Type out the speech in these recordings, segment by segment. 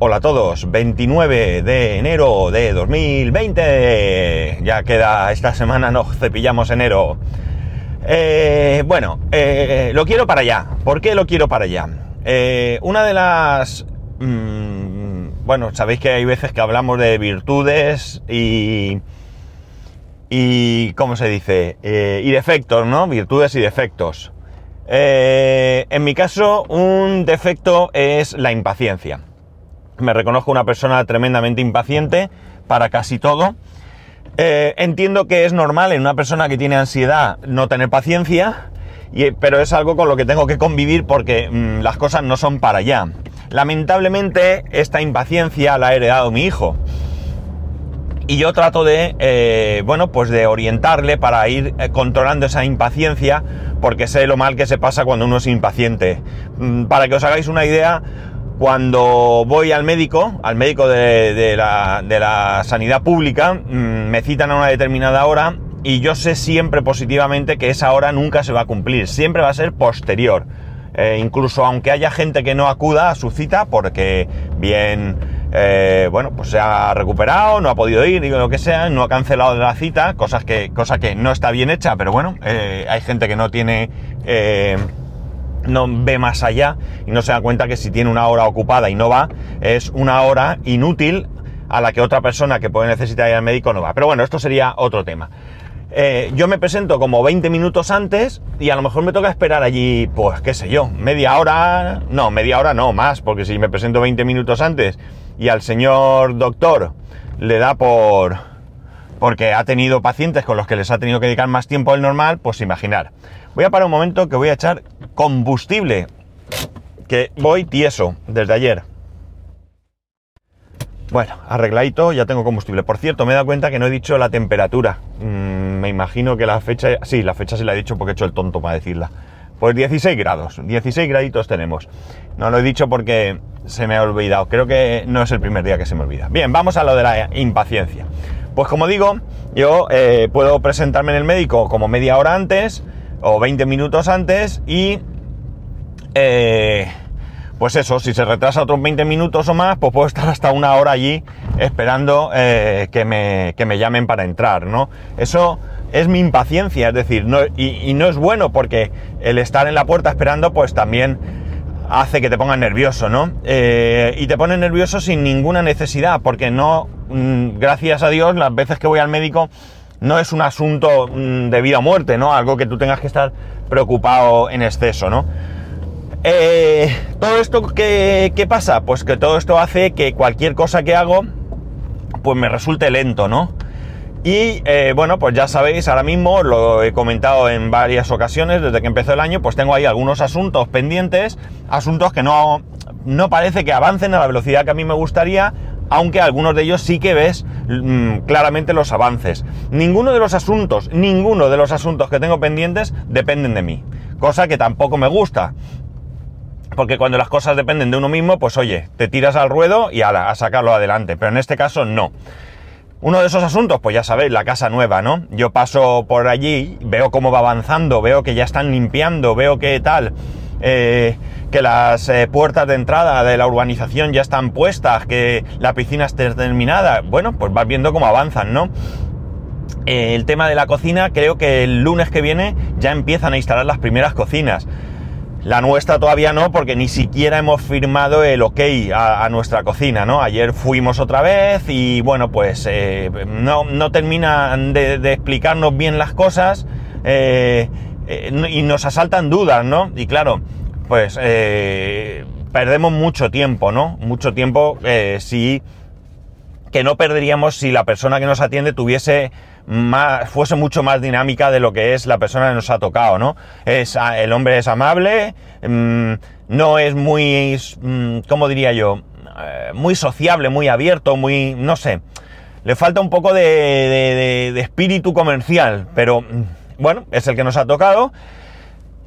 Hola a todos, 29 de enero de 2020. Ya queda esta semana, nos cepillamos enero. Eh, bueno, eh, lo quiero para allá. ¿Por qué lo quiero para allá? Eh, una de las... mmm, bueno, sabéis que hay veces que hablamos de virtudes y... Y... ¿Cómo se dice? Eh, y defectos, ¿no? Virtudes y defectos. En mi caso, un defecto es la impaciencia. Me reconozco una persona tremendamente impaciente para casi todo. Eh, entiendo que es normal en una persona que tiene ansiedad no tener paciencia, pero es algo con lo que tengo que convivir porque mmm, las cosas no son para allá. Lamentablemente, esta impaciencia la ha heredado mi hijo. Y yo trato de, eh, bueno, pues de orientarle para ir eh, controlando esa impaciencia, porque sé lo mal que se pasa cuando uno es impaciente. Mm, para que os hagáis una idea, cuando voy al médico, al médico de, la, sanidad pública, mmm, me citan a una determinada hora y yo sé siempre positivamente que esa hora nunca se va a cumplir, siempre va a ser posterior. Eh, incluso aunque haya gente que no acuda a su cita porque bien eh, bueno, pues se ha recuperado, no ha podido ir, digo lo que sea, no ha cancelado la cita, cosas que, cosa que no está bien hecha, pero bueno, eh, hay gente que no tiene, no ve más allá y no se da cuenta que si tiene una hora ocupada y no va, es una hora inútil a la que otra persona que puede necesitar ir al médico no va. Pero bueno, esto sería otro tema. Eh, yo me presento como 20 minutos antes y a lo mejor me toca esperar allí, pues qué sé yo, media hora, no, media hora no, más, porque si me presento 20 minutos antes y al señor doctor le da por... porque ha tenido pacientes con los que les ha tenido que dedicar más tiempo del normal, pues imaginar. Voy a parar un momento que voy a echar combustible, que voy tieso desde ayer. Bueno, arregladito, ya tengo combustible. Por cierto, me he dado cuenta que no he dicho la temperatura. Mm, me imagino que la fecha... Sí, la fecha sí la he dicho porque he hecho el tonto para decirla. Pues 16 grados, 16 graditos tenemos. No lo he dicho porque se me ha olvidado. Creo que no es el primer día que se me olvida. Bien, vamos a lo de la impaciencia. Pues como digo, yo eh, puedo presentarme en el médico como media hora antes o 20 minutos antes y... Eh, pues eso, si se retrasa otros 20 minutos o más, pues puedo estar hasta una hora allí esperando eh, que, me, que, me, llamen para entrar, ¿no? Eso es mi impaciencia, es decir, no, y, no es bueno porque el estar en la puerta esperando, pues también hace que te pongas nervioso, ¿no? Eh, y te pone nervioso sin ninguna necesidad, porque no, mmm, gracias a Dios, las veces que voy al médico no es un asunto mmm, de vida o muerte, ¿no? Algo que tú tengas que estar preocupado en exceso, ¿no? Eh, todo esto ¿qué, ¿qué, pasa? Pues que todo esto hace que cualquier cosa que hago pues me resulte lento, ¿no? Y eh, bueno, pues ya sabéis, ahora mismo lo he comentado en varias ocasiones desde que empezó el año, pues tengo ahí algunos asuntos pendientes, asuntos que no, no parece que avancen a la velocidad que a mí me gustaría, aunque algunos de ellos sí que ves mmm, claramente los avances. Ninguno de los asuntos, ninguno de los asuntos que tengo pendientes dependen de mí, cosa que tampoco me gusta porque cuando las cosas dependen de uno mismo, pues oye, te tiras al ruedo y ala, a sacarlo adelante. Pero en este caso no. Uno de esos asuntos, pues ya sabéis, la casa nueva, ¿no? Yo paso por allí, veo cómo va avanzando, veo que ya están limpiando, veo que tal, eh, que las eh, puertas de entrada de la urbanización ya están puestas, que la piscina esté terminada. Bueno, pues vas viendo cómo avanzan, ¿no? Eh, el tema de la cocina, creo que el lunes que viene ya empiezan a instalar las primeras cocinas. La nuestra todavía no, porque ni siquiera hemos firmado el ok a, nuestra cocina, ¿no? Ayer fuimos otra vez y bueno, pues no, no, terminan de, explicarnos bien las cosas eh, y nos asaltan dudas, ¿no? Y claro, pues eh, perdemos mucho tiempo, ¿no? Mucho tiempo si que no perderíamos si la persona que nos atiende tuviese más, fuese mucho más dinámica de lo que es la persona que nos ha tocado, ¿no? Es, el hombre es amable, mmm, no es muy, mmm, ¿cómo diría yo? Eh, muy sociable, muy abierto, muy, no sé. Le falta un poco de, de, espíritu comercial, pero bueno, es el que nos ha tocado.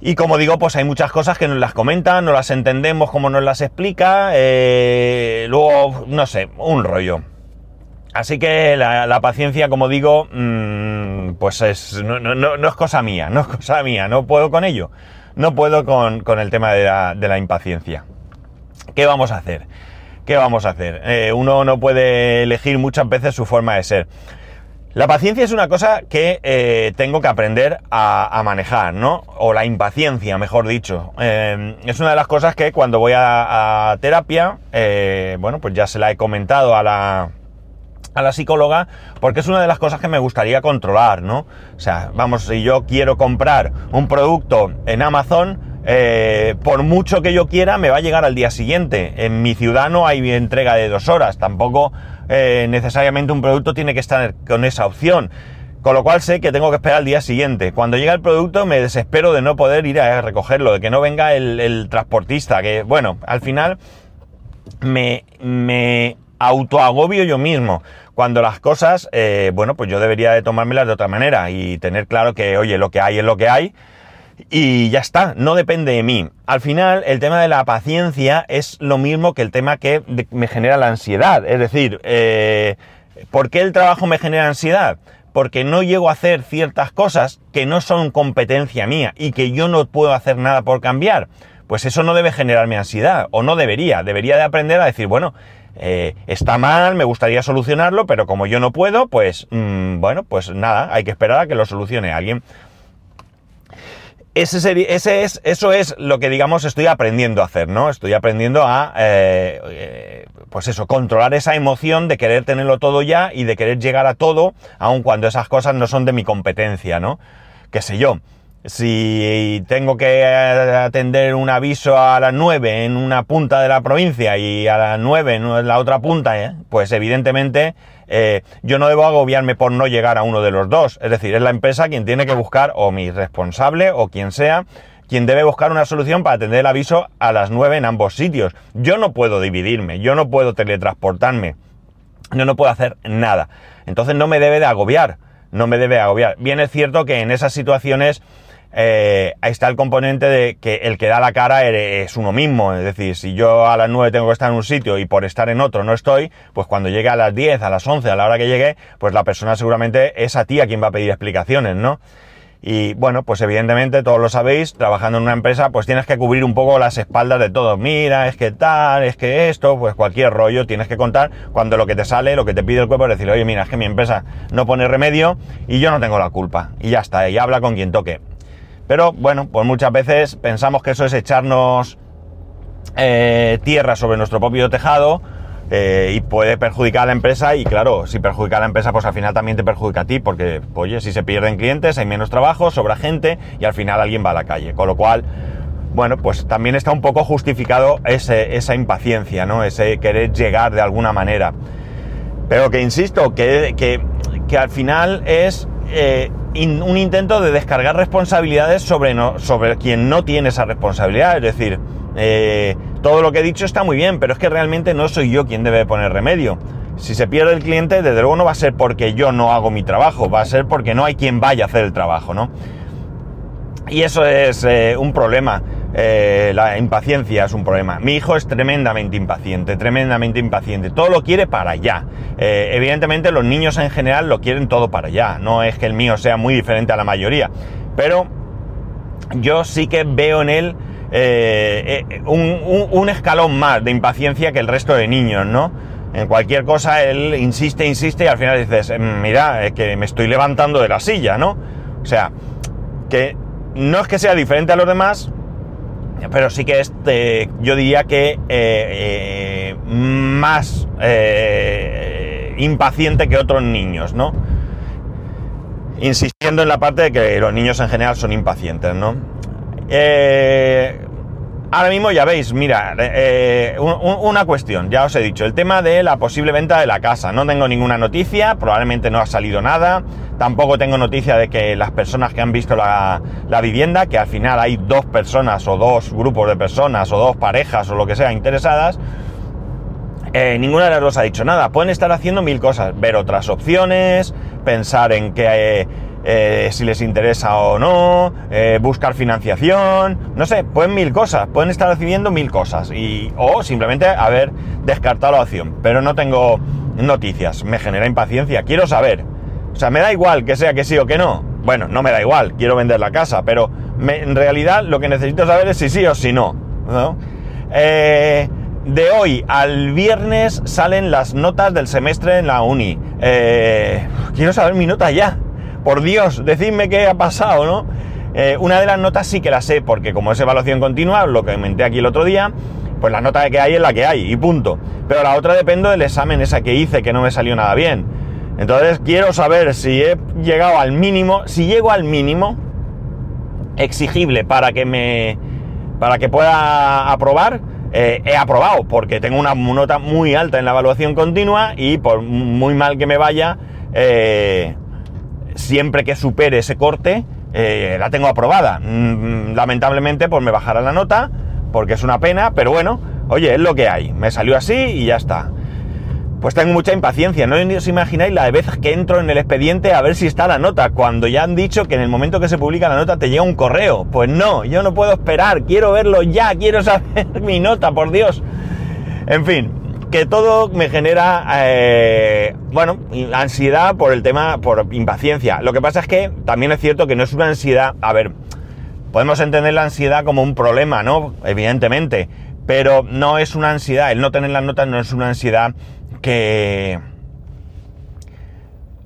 Y como digo, pues hay muchas cosas que nos las comentan, no las entendemos como nos las explica, eh, luego, no sé, un rollo. Así que la, paciencia, como digo, mmm, pues es, no, es cosa mía, no es cosa mía, no puedo con ello. No puedo con, el tema de la, de la, impaciencia. ¿Qué vamos a hacer? ¿qué vamos a hacer? Eh, uno no puede elegir muchas veces su forma de ser. La paciencia es una cosa que eh, tengo que aprender a, manejar, ¿no? O la impaciencia, mejor dicho. Eh, es una de las cosas que cuando voy a, terapia, eh, bueno, pues ya se la he comentado a la, a la psicóloga, porque es una de las cosas que me gustaría controlar, ¿no? O sea, vamos, si yo quiero comprar un producto en Amazon, por mucho que yo quiera, me va a llegar al día siguiente. En mi ciudad no hay entrega de dos horas, tampoco eh, necesariamente un producto tiene que estar con esa opción. Con lo cual sé que tengo que esperar al día siguiente. Cuando llega el producto me desespero de no poder ir a recogerlo, de que no venga el, transportista, que bueno, al final me, me autoagobio yo mismo. Cuando las cosas, eh, bueno, pues yo debería de tomármelas de otra manera y tener claro que, oye, lo que hay es lo que hay y ya está, no depende de mí. Al final, el tema de la paciencia es lo mismo que el tema que me genera la ansiedad. Es decir, eh, ¿por qué el trabajo me genera ansiedad? Porque no llego a hacer ciertas cosas que no son competencia mía y que yo no puedo hacer nada por cambiar. Pues eso no debe generarme ansiedad, o no debería. Debería de aprender a decir, bueno, eh, está mal, me gustaría solucionarlo, pero como yo no puedo, pues mm, bueno, pues nada, hay que esperar a que lo solucione alguien. Ese, ese es, eso es lo que, digamos, estoy aprendiendo a hacer, ¿no? Estoy aprendiendo a, eh, eh, pues eso, controlar esa emoción de querer tenerlo todo ya y de querer llegar a todo, aun cuando esas cosas no son de mi competencia, ¿no? Qué sé yo. Si tengo que atender un aviso a las 9 en una punta de la provincia y a las 9 en la otra punta, ¿eh? pues evidentemente eh, yo no debo agobiarme por no llegar a uno de los dos. Es decir, es la empresa quien tiene que buscar, o mi responsable, o quien sea, quien debe buscar una solución para atender el aviso a las 9 en ambos sitios. Yo no puedo dividirme, yo no puedo teletransportarme, yo no puedo hacer nada. Entonces no me debe de agobiar, no me debe agobiar. Bien es cierto que en esas situaciones eh, ahí está el componente de que el que da la cara es uno mismo. Es decir, si yo a las 9 tengo que estar en un sitio y por estar en otro no estoy, pues cuando llegue a las 10, a las 11, a la hora que llegue, pues la persona seguramente es a ti a quien va a pedir explicaciones, ¿no? Y bueno, pues evidentemente todos lo sabéis, trabajando en una empresa, pues tienes que cubrir un poco las espaldas de todos. Mira, es que tal, es que esto, pues cualquier rollo tienes que contar cuando lo que te sale, lo que te pide el cuerpo es decir, oye, mira, es que mi empresa no pone remedio y yo no tengo la culpa. Y ya está, y habla con quien toque. Pero bueno, pues muchas veces pensamos que eso es echarnos eh, tierra sobre nuestro propio tejado eh, y puede perjudicar a la empresa y claro, si perjudica a la empresa pues al final también te perjudica a ti porque oye, si se pierden clientes hay menos trabajo, sobra gente y al final alguien va a la calle. Con lo cual, bueno, pues también está un poco justificado esa impaciencia, ¿no? Ese querer llegar de alguna manera. Pero que insisto, que, que al final es eh, un intento de descargar responsabilidades sobre, no, sobre quien no tiene esa responsabilidad. Es decir, eh, todo lo que he dicho está muy bien, pero es que realmente no soy yo quien debe poner remedio. Si se pierde el cliente, desde luego no va a ser porque yo no hago mi trabajo, va a ser porque no hay quien vaya a hacer el trabajo, ¿no? Y eso es eh, un problema. Eh, la impaciencia es un problema. Mi hijo es tremendamente impaciente, tremendamente impaciente. Todo lo quiere para allá. Eh, evidentemente los niños en general lo quieren todo para allá. No es que el mío sea muy diferente a la mayoría. Pero yo sí que veo en él un, escalón más de impaciencia que el resto de niños, ¿no? En cualquier cosa él insiste, insiste y al final dices, mira, es que me estoy levantando de la silla, ¿no? O sea, que no es que sea diferente a los demás, pero sí que este, yo diría que eh, eh, más eh, impaciente que otros niños, ¿no? Insistiendo en la parte de que los niños en general son impacientes, ¿no? Ahora mismo ya veis, mira, eh, una cuestión, ya os he dicho, el tema de la posible venta de la casa. No tengo ninguna noticia, probablemente no ha salido nada. Tampoco tengo noticia de que las personas que han visto la, vivienda, que al final hay dos personas o dos grupos de personas o dos parejas o lo que sea interesadas, eh, ninguna de las dos ha dicho nada. Pueden estar haciendo mil cosas, ver otras opciones, pensar en que... Eh, si les interesa o no, eh, buscar financiación, no sé, pueden mil cosas, pueden estar haciendo mil cosas y, o simplemente haber descartado la opción, pero no tengo noticias, me genera impaciencia, quiero saber, o sea, me da igual que sea que sí o que no, bueno, no me da igual, quiero vender la casa, pero en realidad lo que necesito saber es si sí o si no. Eh, de hoy al viernes salen las notas del semestre en la uni. Eh, quiero saber mi nota ya. Por Dios, decidme qué ha pasado, ¿no? Eh, una de las notas sí que la sé, porque como es evaluación continua, lo que comenté aquí el otro día, pues la nota que hay es la que hay, y punto. Pero la otra depende del examen esa que hice, que no me salió nada bien. Entonces quiero saber si he llegado al mínimo, si llego al mínimo exigible para que me. para que pueda aprobar eh, he aprobado porque tengo una nota muy alta en la evaluación continua y por muy mal que me vaya, eh, siempre que supere ese corte, eh, la tengo aprobada. Mm, lamentablemente, pues me bajará la nota porque es una pena, pero bueno, oye, es lo que hay. Me salió así y ya está. Pues tengo mucha impaciencia, no os imagináis la vez que entro en el expediente a ver si está la nota, cuando ya han dicho que en el momento que se publica la nota te llega un correo. Pues no, yo no puedo esperar, quiero verlo ya, quiero saber mi nota, por Dios. En fin, que todo me genera, eh, bueno, ansiedad por el tema, por impaciencia. Lo que pasa es que también es cierto que no es una ansiedad, a ver, podemos entender la ansiedad como un problema, ¿no? Evidentemente, pero no es una ansiedad, el no tener las notas no es una ansiedad que...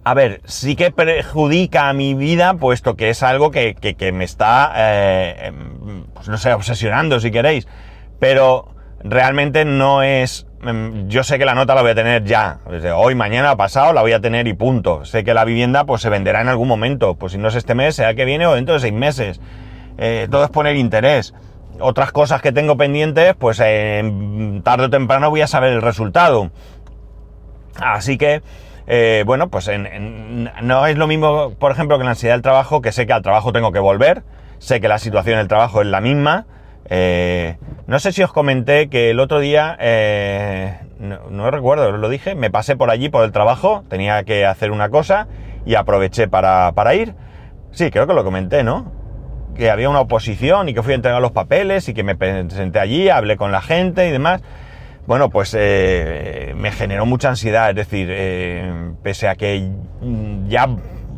A ver, sí que perjudica a mi vida, puesto que es algo que, me está, eh, em, pues no sé, obsesionando si queréis. Pero realmente no es... Em, yo sé que la nota la voy a tener ya. Desde hoy, mañana, pasado, la voy a tener y punto. Sé que la vivienda pues se venderá en algún momento. Pues si no es este mes, sea que viene o dentro de seis meses. Eh, todo es poner interés. Otras cosas que tengo pendientes, pues tarde o temprano voy a saber el resultado. Así que, eh, bueno, pues no es lo mismo, por ejemplo, que la ansiedad del trabajo, que sé que al trabajo tengo que volver, sé que la situación del trabajo es la misma. Eh, no sé si os comenté que el otro día, eh, no, recuerdo, lo dije, me pasé por allí por el trabajo, tenía que hacer una cosa y aproveché para, para ir. Sí, creo que lo comenté, ¿no? Que había una oposición y que fui a entregar los papeles y que me presenté allí, hablé con la gente y demás bueno, pues eh, me generó mucha ansiedad, es decir, eh, pese a que ya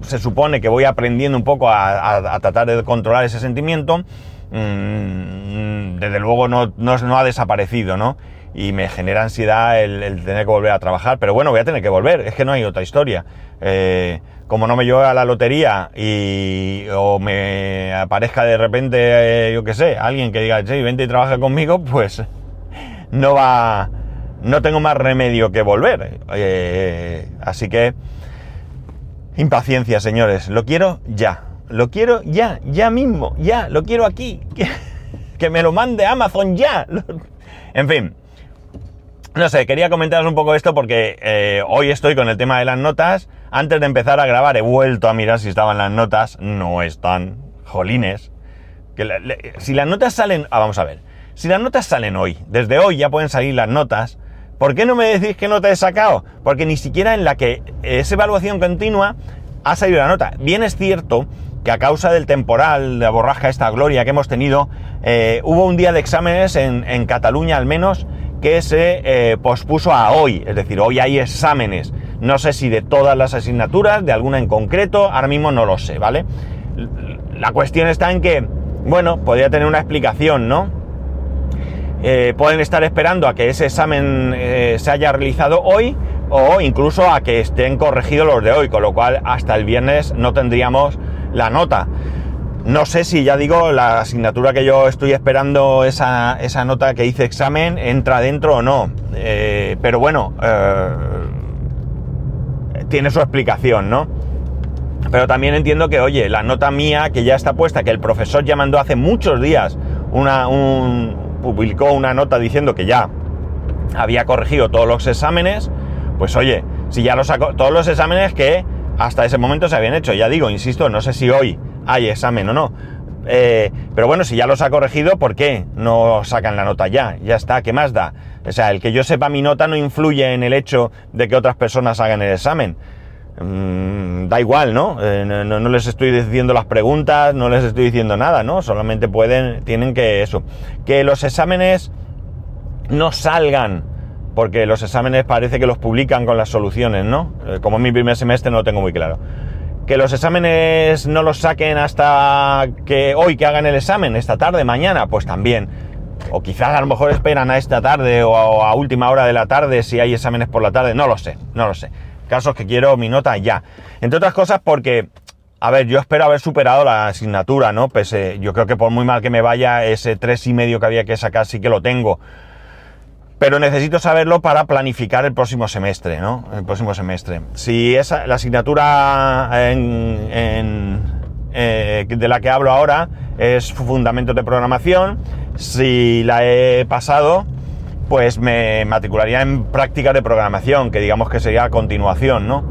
se supone que voy aprendiendo un poco a, tratar de controlar ese sentimiento, mm, desde luego no, ha desaparecido, ¿no? Y me genera ansiedad el, tener que volver a trabajar, pero bueno, voy a tener que volver, es que no hay otra historia. Eh, como no me lleve a la lotería y o me aparezca de repente, yo qué sé, alguien que diga, sí, vente y trabaja conmigo, pues no va, no tengo más remedio que volver. Eh, así que, impaciencia, señores, lo quiero ya, lo quiero ya, ya mismo, ya, lo quiero aquí, que, me lo mande Amazon ya. En fin, no sé, quería comentaros un poco esto porque eh, hoy estoy con el tema de las notas. Antes de empezar a grabar he vuelto a mirar si estaban las notas. No están. Jolines. Que si las notas salen... Ah, vamos a ver. Si las notas salen hoy, desde hoy ya pueden salir las notas, ¿por qué no me decís qué nota he sacado? Porque ni siquiera en la que es evaluación continua ha salido la nota. Bien es cierto que a causa del temporal, de la borrasca, esta gloria que hemos tenido, eh, hubo un día de exámenes en, Cataluña al menos que se eh, pospuso a hoy, es decir, hoy hay exámenes. No sé si de todas las asignaturas, de alguna en concreto, ahora mismo no lo sé, ¿vale? La cuestión está en que, bueno, podría tener una explicación, ¿no? Eh, pueden estar esperando a que ese examen se haya realizado hoy o incluso a que estén corregidos los de hoy, con lo cual hasta el viernes no tendríamos la nota. No sé si ya digo, la asignatura que yo estoy esperando, esa, esa nota que hice examen, entra dentro o no. Eh, pero bueno, tiene su explicación, ¿no? Pero también entiendo que, oye, la nota mía que ya está puesta, que el profesor ya mandó hace muchos días una, un, publicó una nota diciendo que ya había corregido todos los exámenes, pues oye, si ya los todos los exámenes que hasta ese momento se habían hecho, ya digo, insisto, no sé si hoy hay examen o no, eh, pero bueno, si ya los ha corregido, ¿por qué no sacan la nota ya? Ya está, ¿qué más da? O sea, el que yo sepa mi nota no influye en el hecho de que otras personas hagan el examen. Mm, da igual. Eh, ¿no? ¿no? les estoy diciendo las preguntas, no les estoy diciendo nada, ¿no? Solamente pueden, tienen que eso. Que los exámenes no salgan, porque los exámenes parece que los publican con las soluciones, ¿no? Eh, como en mi primer semestre no lo tengo muy claro. Que los exámenes no los saquen hasta que hoy que hagan el examen, esta tarde, mañana, pues también. O quizás a lo mejor esperan a esta tarde o a, última hora de la tarde si hay exámenes por la tarde. No lo sé, no lo sé. Casos que quiero mi nota ya. Entre otras cosas porque a ver, yo espero haber superado la asignatura, ¿no? Pese, yo creo que por muy mal que me vaya, ese tres y medio que había que sacar sí que lo tengo. Pero necesito saberlo para planificar el próximo semestre, ¿no? El próximo semestre. Si esa, la asignatura eh, de la que hablo ahora es fundamentos de programación, si la he pasado, pues me matricularía en prácticas de programación, que digamos que sería a continuación, ¿no?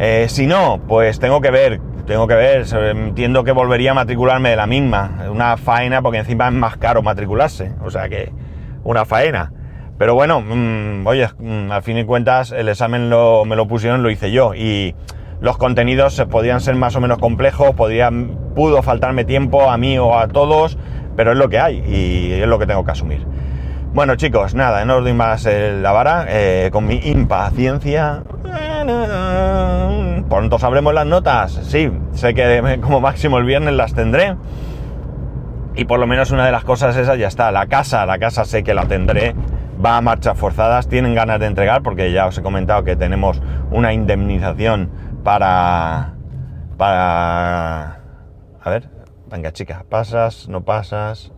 Eh, si no, pues tengo que ver, tengo que ver, entiendo que volvería a matricularme de la misma, una faena, porque encima es más caro matricularse, o sea que una faena. Pero bueno, mmm, oye, mmm, al fin y cuentas el examen lo, me lo pusieron, lo hice yo y los contenidos podían ser más o menos complejos, podían, pudo faltarme tiempo a mí o a todos, pero es lo que hay y es lo que tengo que asumir. Bueno chicos, nada, no os doy más la vara, eh, con mi impaciencia. Pronto sabremos las notas, sí, sé que como máximo el viernes las tendré. Y por lo menos una de las cosas esas ya está, la casa, la casa sé que la tendré, va a marchas forzadas, tienen ganas de entregar porque ya os he comentado que tenemos una indemnización para... para... A ver, venga chica, pasas, no pasas...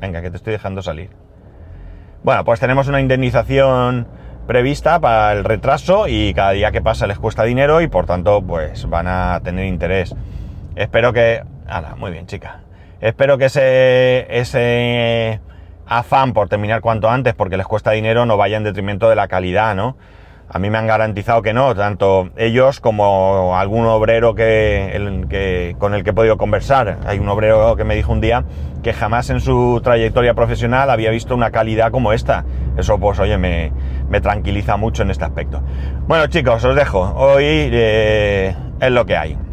Venga, que te estoy dejando salir. Bueno, pues tenemos una indemnización prevista para el retraso y cada día que pasa les cuesta dinero y por tanto pues van a tener interés. Espero que... Hala, muy bien chica. Espero que ese, ese afán por terminar cuanto antes porque les cuesta dinero no vaya en detrimento de la calidad, ¿no? A mí me han garantizado que no, tanto ellos como algún obrero que, el, que, con el que he podido conversar. Hay un obrero que me dijo un día que jamás en su trayectoria profesional había visto una calidad como esta. Eso pues oye, me, me tranquiliza mucho en este aspecto. Bueno chicos, os dejo. Hoy eh, es lo que hay.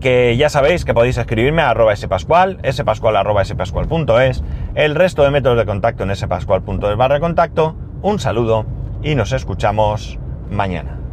Que ya sabéis que podéis escribirme a arroba spascual, spascual arroba spascual.es, el resto de métodos de contacto en spascual.es barra contacto. Un saludo y nos escuchamos mañana.